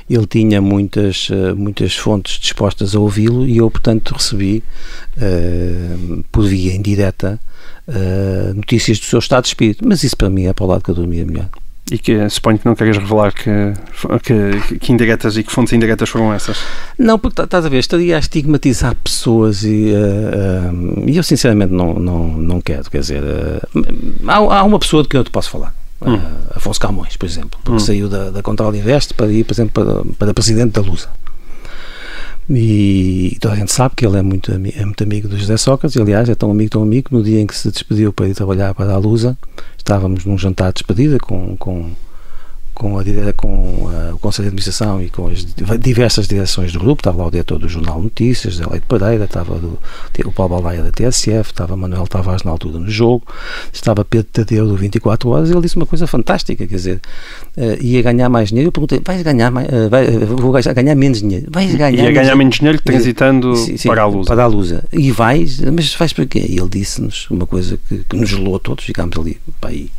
Ele tinha muitas, uh, muitas fontes dispostas a ouvi-lo e eu, portanto, recebi uh, por via indireta uh, notícias do seu estado de espírito. Mas isso para mim é para o lado que eu dormia melhor.
E que suponho que não queres revelar que, que, que indiretas e que fontes indiretas foram essas?
Não, porque tá, estás a ver, estaria a estigmatizar pessoas e, uh, uh, e eu sinceramente não, não, não quero. Quer dizer, uh, há, há uma pessoa de que eu te posso falar. Hum. Afonso Camões, por exemplo, porque hum. saiu da, da Control Invest para ir, por exemplo, para, para presidente da Lusa. E toda a gente sabe que ele é muito, é muito amigo do José Sócrates, aliás, é tão amigo, tão amigo, no dia em que se despediu para ir trabalhar para a Lusa, estávamos num jantar de despedida com, com com, a, com a, o Conselho de Administração e com as diversas direções do grupo, estava lá o diretor do Jornal Notícias, da Leite Pereira, estava do, o Paulo Baldaia da TSF, estava Manuel Tavares na altura no jogo, estava Pedro Tadeu do 24 Horas, e ele disse uma coisa fantástica, quer dizer, uh, ia ganhar mais dinheiro, eu perguntei, vais ganhar mais, uh, vai, vou ganhar menos dinheiro, vais
ganhar... Ia ganhar menos dinheiro transitando sim, sim, para a Lusa.
Para a Lusa. E vais, mas vais para quê? E ele disse-nos uma coisa que, que nos gelou todos, ficámos ali, para aí,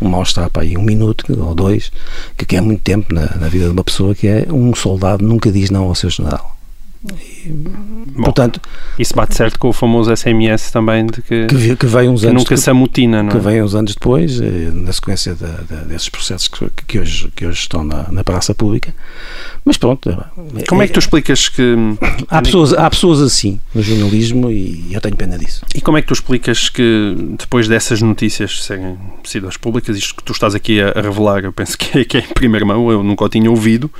um mal-estar para aí um minuto ou dois, que, é muito tempo na, na, vida de uma pessoa, que é um soldado nunca diz não ao seu general.
E, Bom, portanto, isso bate certo com o famoso SMS também de que,
que, que veio uns anos
nunca se amutina, não
é? Que veio uns anos depois, eh, na sequência de, de, desses processos que, que, hoje, que hoje estão na, na praça pública. Mas pronto.
É, Como é que tu explicas que.
Há pessoas, há pessoas assim no jornalismo e eu tenho pena disso.
E como é que tu explicas que depois dessas notícias serem sido as públicas, isto que tu estás aqui a, a revelar, eu penso que é, que é, em primeira mão, eu nunca o tinha ouvido,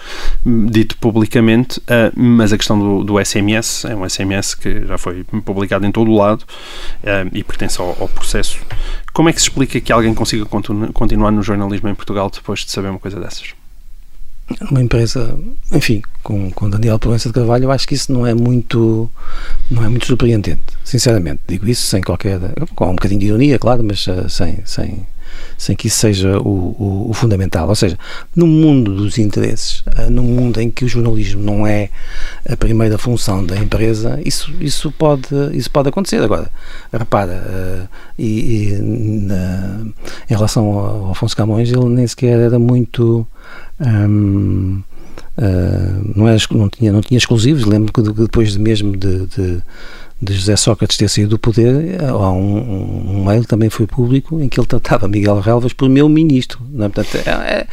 dito publicamente, uh, mas a questão do, do, SMS é um SMS que já foi publicado em todo o lado uh, e pertence ao, ao, processo. Como é que se explica que alguém consiga continu continuar no jornalismo em Portugal depois de saber uma coisa dessas?
uma empresa, enfim, com, com Daniel Provença de Carvalho, eu acho que isso não é muito não é muito surpreendente, sinceramente. Digo isso sem qualquer, com um bocadinho de ironia, claro, mas uh, sem, sem, sem que isso seja o, o, o, fundamental. Ou seja, no mundo dos interesses, uh, no mundo em que o jornalismo não é a primeira função da empresa, isso, isso, pode, isso pode acontecer. Agora, repara, uh, e, e na, em relação ao Afonso Camões, ele nem sequer era muito uh, não, era, não, tinha, não tinha exclusivos. Lembro que depois mesmo de, de, de, José Sócrates ter saído do poder, há um, um, mail também foi público em que ele tratava Miguel Relvas por meu ministro. Não é? Portanto, é, é,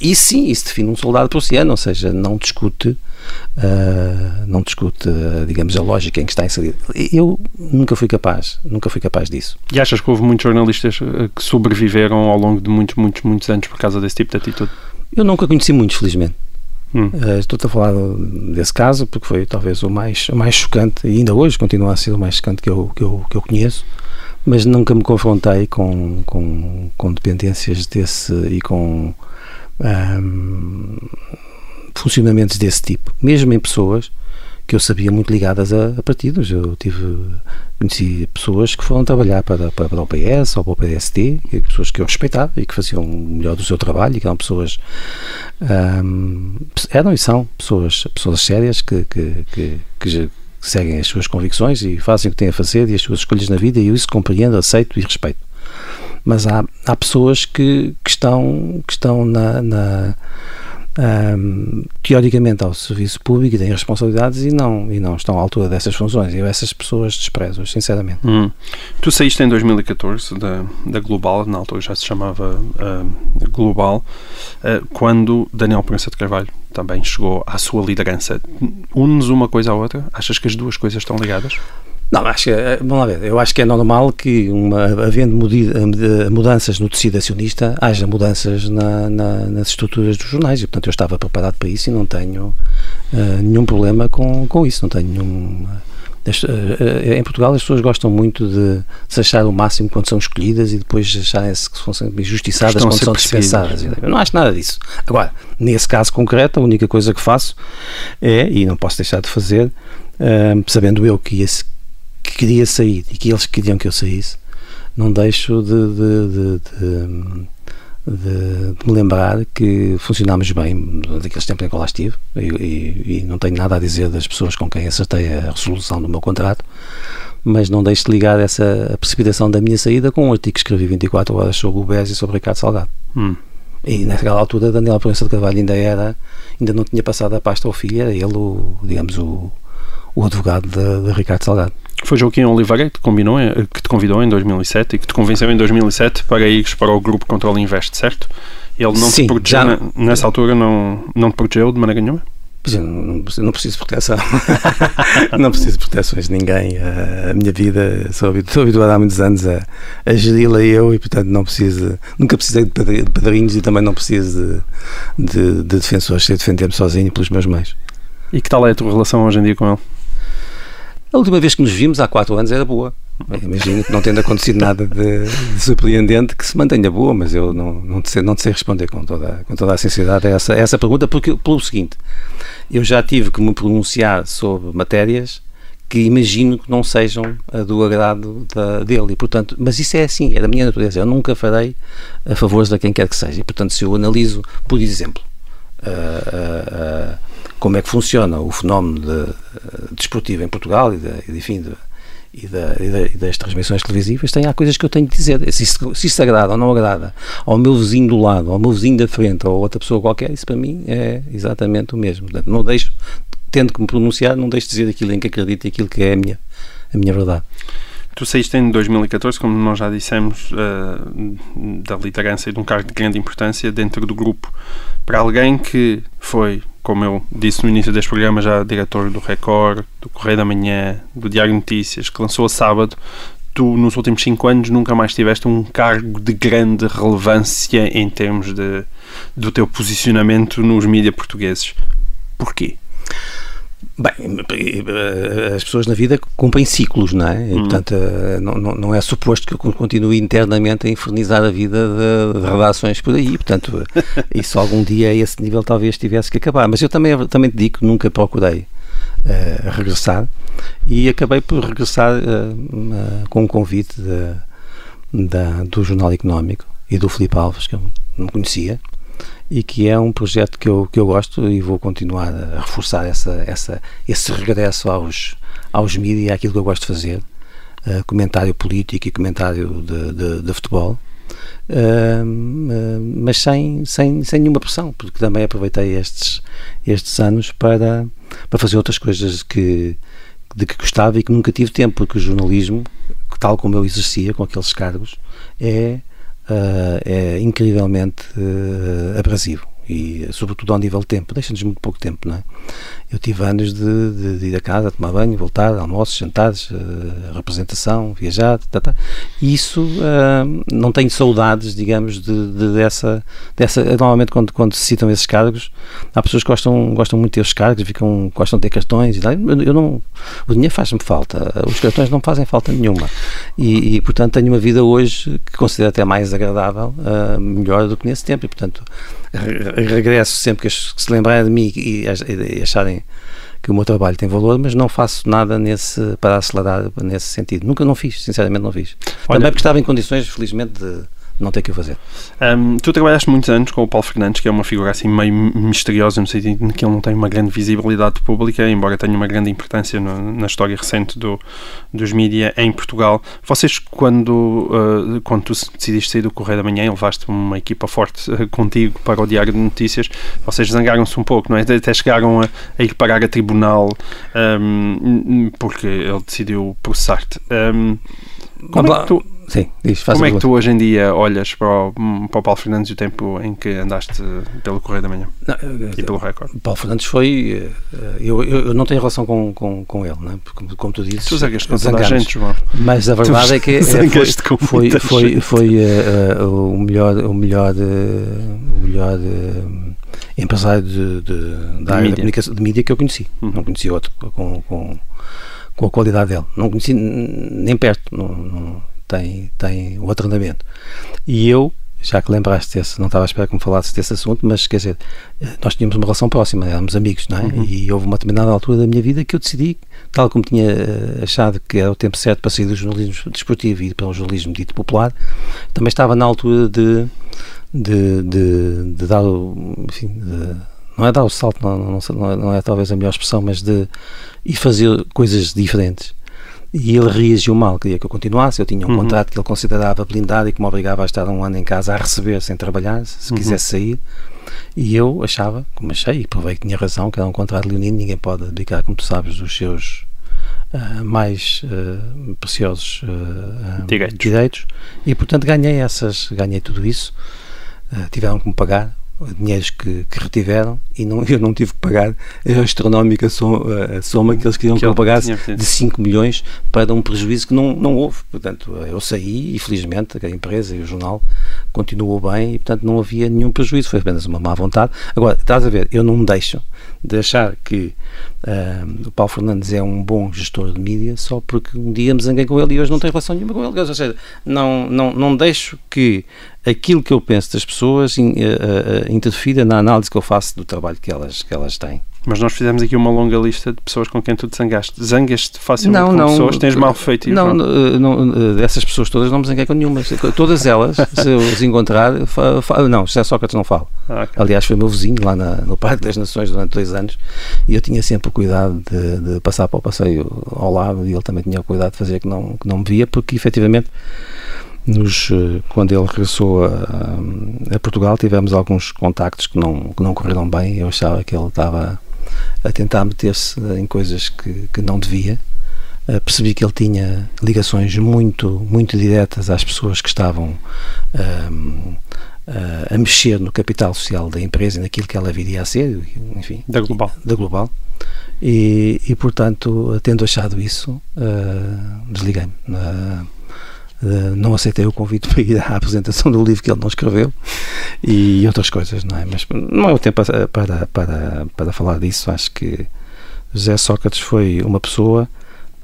e sim, isso define um soldado prussiano, ou seja, não discute. Uh, não discute, uh, digamos, a lógica em que está inserido. Eu nunca fui capaz, nunca fui capaz disso.
E achas que houve muitos jornalistas que sobreviveram ao longo de muitos, muitos, muitos anos por causa desse tipo de atitude?
Eu nunca conheci muitos, felizmente. Hum. Uh, estou a falar desse caso porque foi talvez o mais, o mais chocante e ainda hoje continua a ser o mais chocante que eu, que eu, que eu conheço, mas nunca me confrontei com, com, com dependências desse e com um, funcionamentos desse tipo, mesmo em pessoas que eu sabia muito ligadas a, a partidos. Eu tive conheci pessoas que foram trabalhar para, para, para o PS ou para o PST, pessoas que eu respeitava e que faziam o melhor do seu trabalho e que eram pessoas eram e são pessoas, pessoas sérias que, que, que, que seguem as suas convicções e fazem o que têm a fazer e as suas escolhas na vida e eu isso compreendo, aceito e respeito. Mas há, há pessoas que, que estão, que estão na, na um, teoricamente ao serviço público e têm responsabilidades e não, e não estão à altura dessas funções. Eu essas pessoas desprezo, sinceramente.
Hum. Tu saíste em 2014 da, da Global, na altura já se chamava uh, Global, uh, quando Daniel Prensa de Carvalho também chegou à sua liderança. Unes uma coisa à outra? Achas que as duas coisas estão ligadas?
Não, acho que, eh, vamos lá ver, eu acho que é normal que, uma, havendo mudanças no tecido acionista, haja mudanças na, na, nas estruturas dos jornais e, portanto, eu estava preparado para isso e não tenho uh, nenhum problema com, com isso, não tenho nenhum... Em Portugal as pessoas gostam muito de se achar o máximo quando são escolhidas e depois acharem-se que são injustiçadas Estão quando são dispensadas. Eu não acho nada disso. Agora, nesse caso concreto, a única coisa que faço é, e não posso deixar de fazer, uh, sabendo eu que esse que queria sair e que eles queriam que eu saísse, não deixo de, de, de, de me lembrar que funcionámos bem daqueles tempos em que eu lá estive e, e, e, não tenho nada a dizer das pessoas com quem acertei a resolução do meu contrato, mas não deixo de ligar essa precipitação da minha saída com um artigo que escrevi 24 horas sobre o BES e sobre o Ricardo Salgado. Hum. E naquela altura Daniel Proença de Carvalho ainda era, ainda não tinha passado a pasta ao filho, era ele o, digamos, o, o advogado de, de Ricardo Salgado.
Foi Joaquim Oliveira que te, combinou, que te convidou em 2007 e que te convenceu em 2007 para ires para o grupo Controle Invest, certo? Ele não Sim, te protegeu, já... nessa altura não, não te protegeu de maneira nenhuma?
Eu não, não, preciso de proteção. [LAUGHS] não preciso de proteções de ninguém. A minha vida, sou, habituado há muitos anos a, a geri-la eu e, portanto, não preciso. Nunca precisei de padrinhos e também não preciso de, de, de defensores. Sei defender-me sozinho pelos meus meios.
E que tal é a tua relação hoje em dia com ele?
A última vez que nos vimos, há quatro anos, era boa. Imagino que não tendo acontecido nada de, de, surpreendente que se mantenha boa, mas eu não, não, te sei, não te sei responder com toda, com toda a sinceridade a essa, a essa pergunta, porque, pelo seguinte, eu já tive que me pronunciar sobre matérias que imagino que não sejam do agrado da, dele, e portanto, mas isso é assim, é da minha natureza, eu nunca farei a favor de quem quer que seja, e portanto, se eu analiso, por exemplo, como é que funciona o fenómeno de, de desportivo em Portugal e, de, enfim, de, e, da, e, das transmissões televisivas, tem há coisas que eu tenho que dizer. Se se isso agrada ou não agrada ao meu vizinho do lado, ao meu vizinho da frente ou a outra pessoa qualquer, isso para mim é exatamente o mesmo. Não deixo, tendo que me pronunciar, não deixo de dizer aquilo em que acredito e aquilo que é a minha, a minha verdade.
Tu saíste em 2014, como nós já dissemos, uh, da liderança e de um cargo de grande importância dentro do grupo. Para alguém que foi, como eu disse no início deste programa, já diretor do Record, do Correio da Manhã, do Diário Notícias, que lançou a sábado, tu nos últimos cinco anos nunca mais tiveste um cargo de grande relevância em termos de, do teu posicionamento nos mídias portugueses. Porquê?
Bem, as pessoas na vida cumprem ciclos, não é? E, hum. portanto, eh, não, não, é suposto que eu continue internamente a infernizar a vida de, de redações por aí. Portanto, isso algum dia a esse nível talvez tivesse que acabar. Mas eu também, também te digo que nunca procurei uh, regressar e acabei por regressar uh, uh, com um convite de, de, do Jornal Económico e do Filipe Alves, que eu não conhecia e que é um projeto que eu, que eu gosto e vou continuar a reforçar essa, essa, esse regresso aos, aos mídias, aquilo que eu gosto de fazer, uh, comentário político e comentário de, de, de futebol, uh, mas sem, sem, sem nenhuma pressão, porque também aproveitei estes, estes anos para, para fazer outras coisas que, de que gostava e que nunca tive tempo, porque o jornalismo, tal como eu exercia com aqueles cargos, é é incrivelmente uh, abrasivo e sobretudo ao nível de tempo, deixa-nos muito pouco tempo, não é? Eu tive anos de, de, de, ir a casa, tomar banho, voltar, almoços, jantares, uh, representação, viajar, tá, tá. e isso uh, não tenho saudades, digamos, de, de, dessa, dessa. Normalmente, quando, quando se citam esses cargos, há pessoas que gostam, gostam muito de ter os cargos, ficam, gostam de ter cartões e tal. Eu não, o dinheiro faz-me falta, os cartões não fazem falta nenhuma, e, e, portanto tenho uma vida hoje que considero até mais agradável, uh, melhor do que nesse tempo, e portanto regresso sempre que se lembrarem de mim e, acharem que o meu trabalho tem valor, mas não faço nada nesse, para acelerar nesse sentido. Nunca não fiz, sinceramente não fiz. Olha, Também porque estava em condições, felizmente, de não ter que o fazer.
Um, tu trabalhaste muitos anos com o Paulo Fernandes, que é uma figura assim meio misteriosa, no sentido de que ele não tem uma grande visibilidade pública, embora tenha uma grande importância no, na história recente do, dos mídias em Portugal. Vocês, quando, uh, quando tu decidiste sair do Correio da Manhã, levaste uma equipa forte uh, contigo para o Diário de Notícias, vocês zangaram-se um pouco, não é? Até chegaram a, a ir parar a tribunal um, porque ele decidiu processar-te. Um, como é que tu
Sim, diz,
Como é que tu hoje em dia olhas para o, para o Paulo Fernandes e o tempo em que andaste pelo Correio da Manhã não, e pelo Record?
Paulo Fernandes foi. Eh, eu, eu, eu não tenho relação com, com, com ele, não é? Porque, como tu dizes.
Tu zangaste com toda a gente, João.
Mas a verdade é que é, foi, foi, foi, foi uh, uh, o melhor, o melhor, uh, o melhor empresário de, de, da área mídia. de mídia que eu conheci. Uhum. Não conheci outro com, com, com a qualidade dele. Não conheci nem perto. Não, não, tem, tem outro andamento. E eu, já que lembraste desse, não estava à espera que me falasses desse assunto, mas quer dizer, nós tínhamos uma relação próxima, éramos amigos, não é? Uhum. E houve uma determinada altura da minha vida que eu decidi, tal como tinha eh, achado que era o tempo certo para sair do jornalismo desportivo e ir para o jornalismo dito popular, também estava na altura de, de, de, de dar o. Enfim, de, não é dar o salto, não, não, não, é, não é talvez a melhor expressão, mas de ir fazer coisas diferentes e ele reagiu mal, queria que eu continuasse. Eu tinha um uhum. contrato que ele considerava blindado e que me obrigava a estar um ano em casa a receber sem trabalhar, se uhum. quisesse sair. E eu achava, como achei, e provei que tinha razão, que era um contrato leonino, ninguém pode abdicar, como tu sabes, dos seus uh, mais uh, preciosos uh, direitos. direitos. E portanto ganhei essas, ganhei tudo isso. tiveram que me pagar, dinheiros que, que, retiveram e não, [LAUGHS] eu não tive que pagar a astronómica soma, a soma que eles queriam que, que eu pagasse de 5 milhões para um prejuízo que não, não houve. Portanto, eu saí e felizmente a empresa e o jornal continuou bem e portanto não havia nenhum prejuízo, foi apenas uma má vontade. Agora, estás a ver, eu não me deixo de achar que uh, o Paulo Fernandes é um bom gestor de mídia só porque um dia me zanguei com ele e hoje não tenho relação nenhuma com ele. Ou seja, não, não, não deixo que aquilo que eu penso das pessoas in, uh, uh, interfira na análise que eu faço do trabalho que elas, que elas têm.
Mas nós fizemos aqui uma longa lista de pessoas com quem tu te zangaste. Zangas-te facilmente não, com não, pessoas? Tens mal feito?
Não, não, não, dessas pessoas todas não me zanguei com nenhuma. Todas elas, se eu as encontrar, fa, fa, não, José Sócrates não falo. Ah, okay. Aliás, foi meu vizinho lá na, no Parque das Nações durante dois anos e eu tinha sempre o cuidado de, de, passar para o passeio ao lado e ele também tinha o cuidado de fazer que não, que não me via, porque efetivamente nos, eh, quando ele regressou a, a, Portugal tivemos alguns contactos que não, que não correram bem. Eu achava que ele estava a tentar meter-se em coisas que, que não devia. Uh, percebi que ele tinha ligações muito muito diretas às pessoas que estavam uh, a mexer no capital social da empresa e naquilo que ela viria a ser enfim
da global.
da global. E, e portanto tendo achado isso desliguei-me. Uh, não aceitei o convite para ir à [LAUGHS] apresentação do livro que ele não escreveu e outras coisas, não é? Mas não é o tempo para, para, para, falar disso. Acho que José Sócrates foi uma pessoa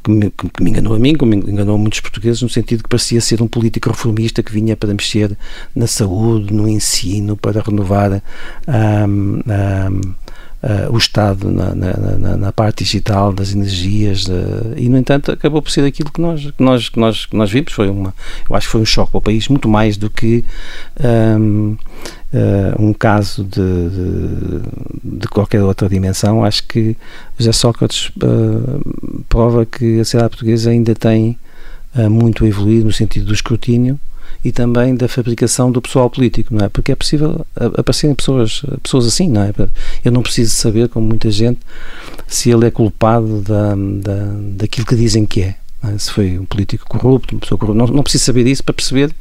que me, que me, enganou a mim, como enganou muitos portugueses, no sentido que parecia ser um político reformista que vinha para mexer na saúde, no ensino, para renovar. Um, um, uh, o Estado na, na, na, parte digital das energias uh, e no entanto acabou por ser aquilo que nós que nós que nós que nós vimos. Foi uma eu acho que foi um choque para o país muito mais do que um, uh, um caso de, de, de, qualquer outra dimensão. Acho que José Sócrates prova que a sociedade portuguesa ainda tem muito a evoluir no sentido do escrutínio e também da fabricação do pessoal político, não é? Porque é possível aparecerem pessoas, pessoas assim, não é? Eu não preciso saber, como muita gente, se ele é culpado da, da, daquilo que dizem que é. é? Se foi um político corrupto, uma pessoa corrupta, não, não preciso saber disso para perceber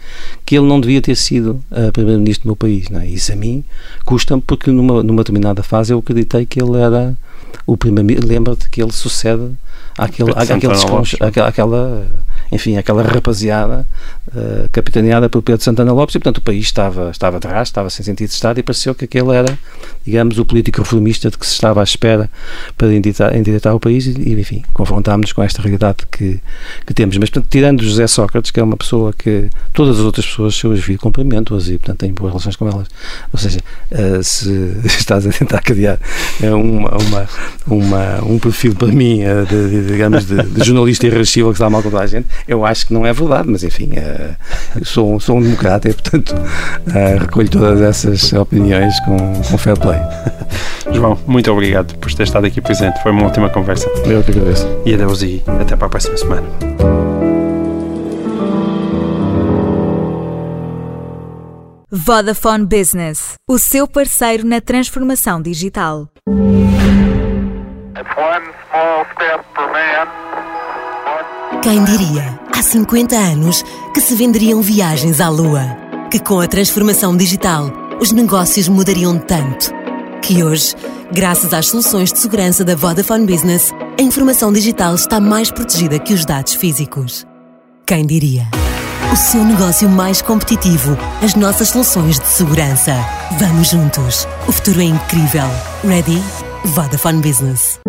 que ele não devia ter sido uh, primeiro-ministro do meu país, não é? Isso a mim custa-me porque numa, numa determinada fase eu acreditei que ele era o primeiro lembra-te que ele sucede àquele, àquele, àquela enfim, aquela rapaziada uh, capitaneada pelo Pedro Santana Lopes e, portanto, o país estava, estava atrás, estava sem sentido de Estado e pareceu que aquele era, digamos, o político reformista de que se estava à espera para endireitar, o país e, enfim, confrontámos-nos com esta realidade que, que temos. Mas, portanto, tirando José Sócrates, que é uma pessoa que todas as outras pessoas eu as vi, cumprimento-as e, portanto, tenho boas relações com elas. Ou seja, uh, se [LAUGHS] estás a tentar criar uma, uma, uma, um perfil para mim, uh, de, de, digamos, de, de jornalista irrascível que está mal com toda a gente, eu acho que não é verdade, mas, enfim, uh, sou, sou um democrata e, portanto, recolho todas essas opiniões com, com fair play. [LAUGHS]
João, muito obrigado por ter estado aqui presente. Foi uma ótima conversa.
Eu que agradeço.
E adeus e até para a próxima semana.
Vodafone Business, o seu parceiro na transformação digital.
Quem diria, há 50 anos, que se venderiam viagens à Lua? Que com a transformação digital, os negócios mudariam tanto? Que hoje, graças às soluções de segurança da Vodafone Business, a informação digital está mais protegida que os dados físicos. Quem diria? O seu negócio mais competitivo, as nossas soluções de segurança. Vamos juntos. O futuro é incrível. Ready? Vodafone Business.